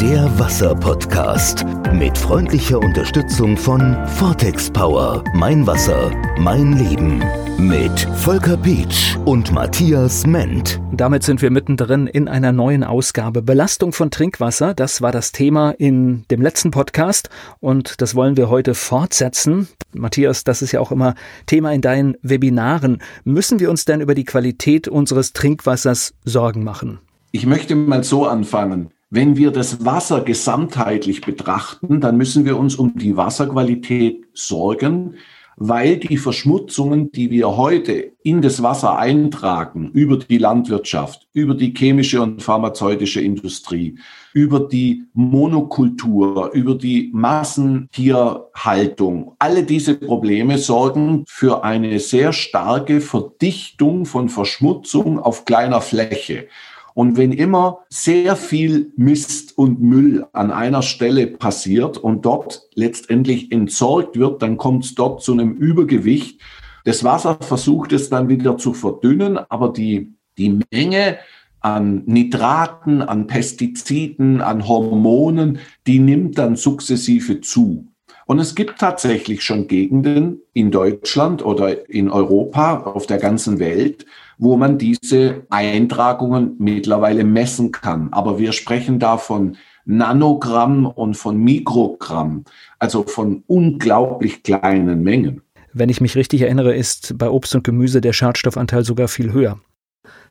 Der Wasser-Podcast mit freundlicher Unterstützung von Vortex Power. Mein Wasser, mein Leben. Mit Volker Pietsch und Matthias Ment. Damit sind wir mittendrin in einer neuen Ausgabe. Belastung von Trinkwasser, das war das Thema in dem letzten Podcast und das wollen wir heute fortsetzen. Matthias, das ist ja auch immer Thema in deinen Webinaren. Müssen wir uns denn über die Qualität unseres Trinkwassers Sorgen machen? Ich möchte mal so anfangen. Wenn wir das Wasser gesamtheitlich betrachten, dann müssen wir uns um die Wasserqualität sorgen, weil die Verschmutzungen, die wir heute in das Wasser eintragen, über die Landwirtschaft, über die chemische und pharmazeutische Industrie, über die Monokultur, über die Massentierhaltung, alle diese Probleme sorgen für eine sehr starke Verdichtung von Verschmutzung auf kleiner Fläche. Und wenn immer sehr viel Mist und Müll an einer Stelle passiert und dort letztendlich entsorgt wird, dann kommt es dort zu einem Übergewicht. Das Wasser versucht es dann wieder zu verdünnen, aber die, die Menge an Nitraten, an Pestiziden, an Hormonen, die nimmt dann sukzessive zu. Und es gibt tatsächlich schon Gegenden in Deutschland oder in Europa, auf der ganzen Welt, wo man diese Eintragungen mittlerweile messen kann. Aber wir sprechen da von Nanogramm und von Mikrogramm, also von unglaublich kleinen Mengen. Wenn ich mich richtig erinnere, ist bei Obst und Gemüse der Schadstoffanteil sogar viel höher.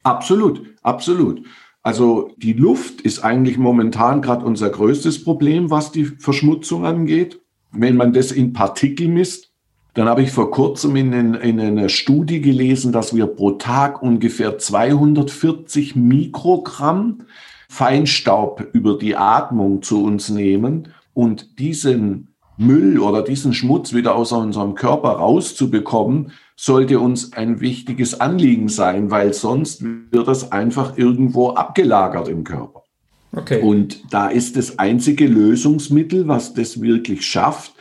Absolut, absolut. Also die Luft ist eigentlich momentan gerade unser größtes Problem, was die Verschmutzung angeht. Wenn man das in Partikel misst, dann habe ich vor kurzem in, in, einer Studie gelesen, dass wir pro Tag ungefähr 240 Mikrogramm Feinstaub über die Atmung zu uns nehmen und diesen Müll oder diesen Schmutz wieder aus unserem Körper rauszubekommen, sollte uns ein wichtiges Anliegen sein, weil sonst wird es einfach irgendwo abgelagert im Körper. Okay. Und da ist das einzige Lösungsmittel, was das wirklich schafft,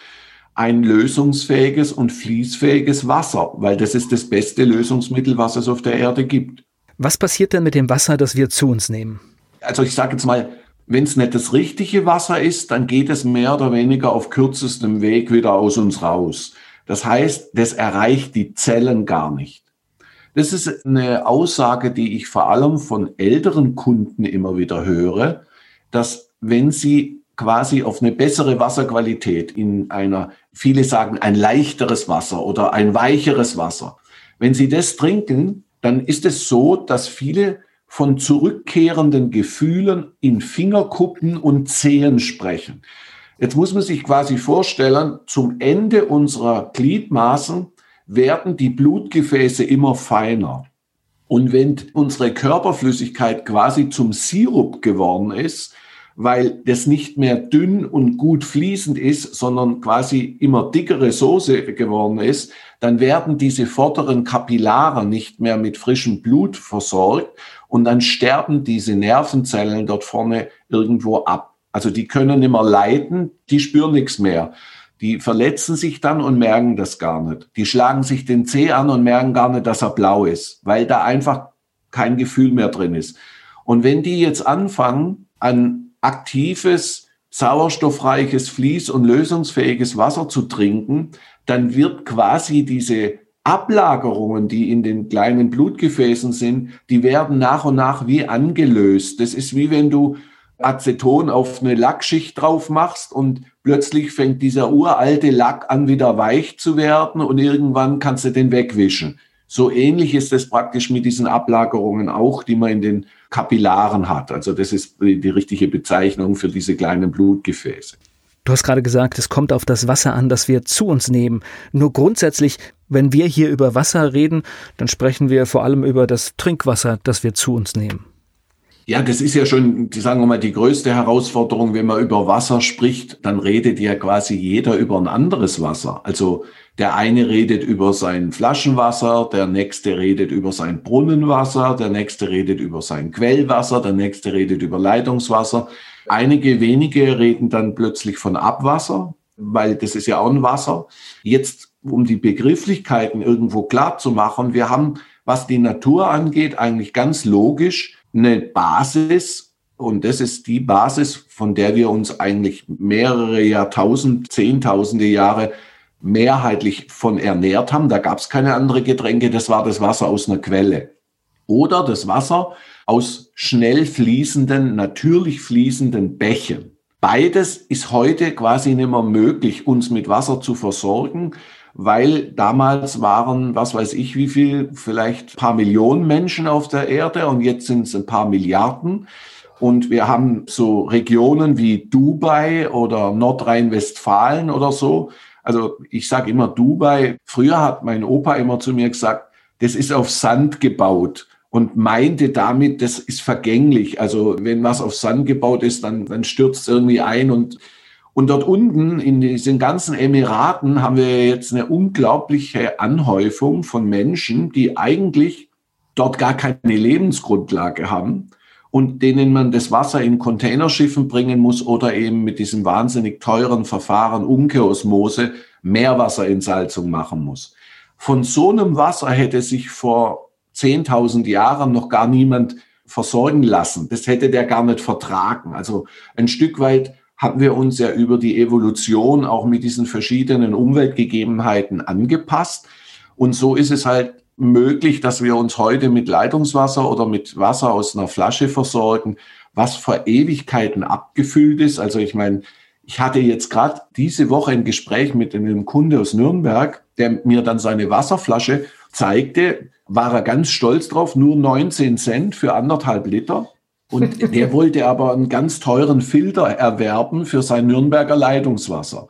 ein lösungsfähiges und fließfähiges Wasser, weil das ist das beste Lösungsmittel, was es auf der Erde gibt. Was passiert denn mit dem Wasser, das wir zu uns nehmen? Also ich sage jetzt mal, wenn es nicht das richtige Wasser ist, dann geht es mehr oder weniger auf kürzestem Weg wieder aus uns raus. Das heißt, das erreicht die Zellen gar nicht. Das ist eine Aussage, die ich vor allem von älteren Kunden immer wieder höre, dass wenn sie quasi auf eine bessere Wasserqualität in einer, viele sagen ein leichteres Wasser oder ein weicheres Wasser. Wenn Sie das trinken, dann ist es so, dass viele von zurückkehrenden Gefühlen in Fingerkuppen und Zehen sprechen. Jetzt muss man sich quasi vorstellen, zum Ende unserer Gliedmaßen werden die Blutgefäße immer feiner. Und wenn unsere Körperflüssigkeit quasi zum Sirup geworden ist, weil das nicht mehr dünn und gut fließend ist, sondern quasi immer dickere Soße geworden ist, dann werden diese vorderen Kapillare nicht mehr mit frischem Blut versorgt und dann sterben diese Nervenzellen dort vorne irgendwo ab. Also die können mehr leiden, die spüren nichts mehr. Die verletzen sich dann und merken das gar nicht. Die schlagen sich den Zeh an und merken gar nicht, dass er blau ist, weil da einfach kein Gefühl mehr drin ist. Und wenn die jetzt anfangen, an aktives, sauerstoffreiches, fließ- und lösungsfähiges Wasser zu trinken, dann wird quasi diese Ablagerungen, die in den kleinen Blutgefäßen sind, die werden nach und nach wie angelöst. Das ist wie wenn du Aceton auf eine Lackschicht drauf machst und plötzlich fängt dieser uralte Lack an wieder weich zu werden und irgendwann kannst du den wegwischen. So ähnlich ist es praktisch mit diesen Ablagerungen auch, die man in den Kapillaren hat. Also das ist die richtige Bezeichnung für diese kleinen Blutgefäße. Du hast gerade gesagt, es kommt auf das Wasser an, das wir zu uns nehmen. Nur grundsätzlich, wenn wir hier über Wasser reden, dann sprechen wir vor allem über das Trinkwasser, das wir zu uns nehmen. Ja, das ist ja schon, sagen wir mal, die größte Herausforderung, wenn man über Wasser spricht, dann redet ja quasi jeder über ein anderes Wasser. Also der eine redet über sein Flaschenwasser, der nächste redet über sein Brunnenwasser, der nächste redet über sein Quellwasser, der nächste redet über Leitungswasser. Einige wenige reden dann plötzlich von Abwasser, weil das ist ja auch ein Wasser. Jetzt, um die Begrifflichkeiten irgendwo klar zu machen, wir haben, was die Natur angeht, eigentlich ganz logisch eine Basis Und das ist die Basis, von der wir uns eigentlich mehrere Jahrtausend, Zehntausende Jahre mehrheitlich von ernährt haben. Da gab es keine andere Getränke, das war das Wasser aus einer Quelle. Oder das Wasser aus schnell fließenden, natürlich fließenden Bächen. Beides ist heute quasi nicht mehr möglich, uns mit Wasser zu versorgen, weil damals waren, was weiß ich, wie viel, vielleicht paar Millionen Menschen auf der Erde und jetzt sind es ein paar Milliarden. Und wir haben so Regionen wie Dubai oder Nordrhein-Westfalen oder so. Also ich sage immer Dubai. Früher hat mein Opa immer zu mir gesagt, das ist auf Sand gebaut und meinte damit, das ist vergänglich. Also wenn was auf Sand gebaut ist, dann, dann stürzt es irgendwie ein und und dort unten in diesen ganzen Emiraten haben wir jetzt eine unglaubliche Anhäufung von Menschen, die eigentlich dort gar keine Lebensgrundlage haben und denen man das Wasser in Containerschiffen bringen muss oder eben mit diesem wahnsinnig teuren Verfahren Umkehrosmose Meerwasserentsalzung machen muss. Von so einem Wasser hätte sich vor 10.000 Jahren noch gar niemand versorgen lassen. Das hätte der gar nicht vertragen. Also ein Stück weit haben wir uns ja über die Evolution auch mit diesen verschiedenen Umweltgegebenheiten angepasst. Und so ist es halt möglich, dass wir uns heute mit Leitungswasser oder mit Wasser aus einer Flasche versorgen, was vor Ewigkeiten abgefüllt ist. Also ich meine, ich hatte jetzt gerade diese Woche ein Gespräch mit einem Kunde aus Nürnberg, der mir dann seine Wasserflasche zeigte, war er ganz stolz drauf, nur 19 Cent für anderthalb Liter. Und der wollte aber einen ganz teuren Filter erwerben für sein Nürnberger Leitungswasser.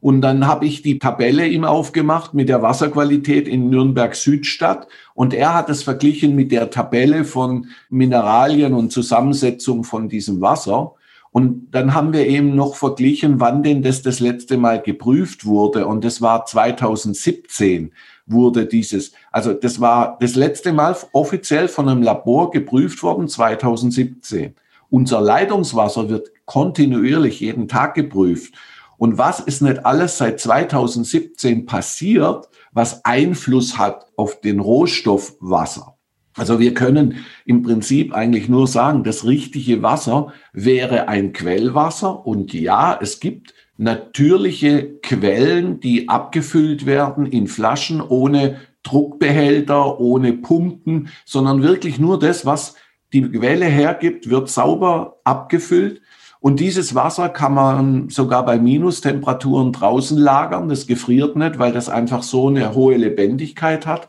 Und dann habe ich die Tabelle ihm aufgemacht mit der Wasserqualität in Nürnberg Südstadt. Und er hat es verglichen mit der Tabelle von Mineralien und Zusammensetzung von diesem Wasser. Und dann haben wir eben noch verglichen, wann denn das das letzte Mal geprüft wurde. Und das war 2017 wurde dieses, also das war das letzte Mal offiziell von einem Labor geprüft worden, 2017. Unser Leitungswasser wird kontinuierlich jeden Tag geprüft. Und was ist nicht alles seit 2017 passiert, was Einfluss hat auf den Rohstoff Wasser? Also wir können im Prinzip eigentlich nur sagen, das richtige Wasser wäre ein Quellwasser. Und ja, es gibt natürliche Quellen, die abgefüllt werden in Flaschen ohne Druckbehälter, ohne Pumpen, sondern wirklich nur das, was die Quelle hergibt, wird sauber abgefüllt. Und dieses Wasser kann man sogar bei Minustemperaturen draußen lagern. Das gefriert nicht, weil das einfach so eine hohe Lebendigkeit hat,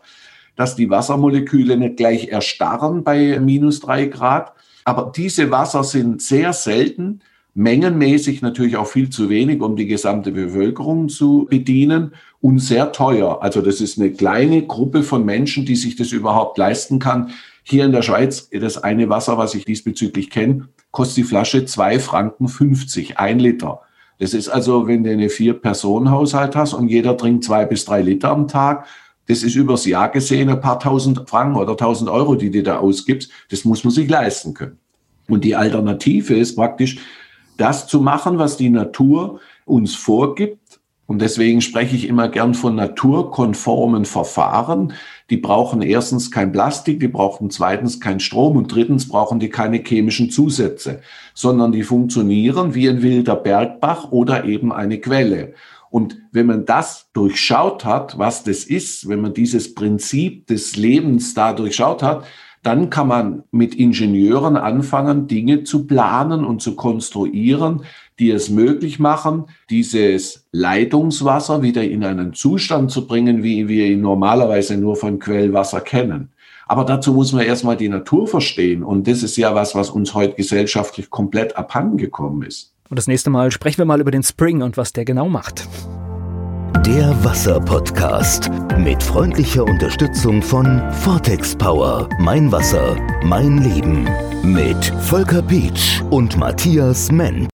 dass die Wassermoleküle nicht gleich erstarren bei minus drei Grad. Aber diese Wasser sind sehr selten mengenmäßig natürlich auch viel zu wenig, um die gesamte Bevölkerung zu bedienen und sehr teuer. Also das ist eine kleine Gruppe von Menschen, die sich das überhaupt leisten kann. Hier in der Schweiz, das eine Wasser, was ich diesbezüglich kenne, kostet die Flasche zwei Franken 50, ein Liter. Das ist also, wenn du eine Vier-Personen-Haushalt hast und jeder trinkt zwei bis drei Liter am Tag, das ist übers Jahr gesehen ein paar tausend Franken oder tausend Euro, die du da ausgibst. Das muss man sich leisten können. Und die Alternative ist praktisch, das zu machen, was die Natur uns vorgibt. Und deswegen spreche ich immer gern von naturkonformen Verfahren. Die brauchen erstens kein Plastik, die brauchen zweitens kein Strom und drittens brauchen die keine chemischen Zusätze, sondern die funktionieren wie ein wilder Bergbach oder eben eine Quelle. Und wenn man das durchschaut hat, was das ist, wenn man dieses Prinzip des Lebens da durchschaut hat, dann kann man mit Ingenieuren anfangen, Dinge zu planen und zu konstruieren, die es möglich machen, dieses Leitungswasser wieder in einen Zustand zu bringen, wie wir ihn normalerweise nur von Quellwasser kennen. Aber dazu muss man erstmal die Natur verstehen. Und das ist ja was, was uns heute gesellschaftlich komplett abhandengekommen ist. Und das nächste Mal sprechen wir mal über den Spring und was der genau macht. Der Wasser-Podcast mit freundlicher Unterstützung von Vortex Power. Mein Wasser, mein Leben. Mit Volker Pietsch und Matthias Ment.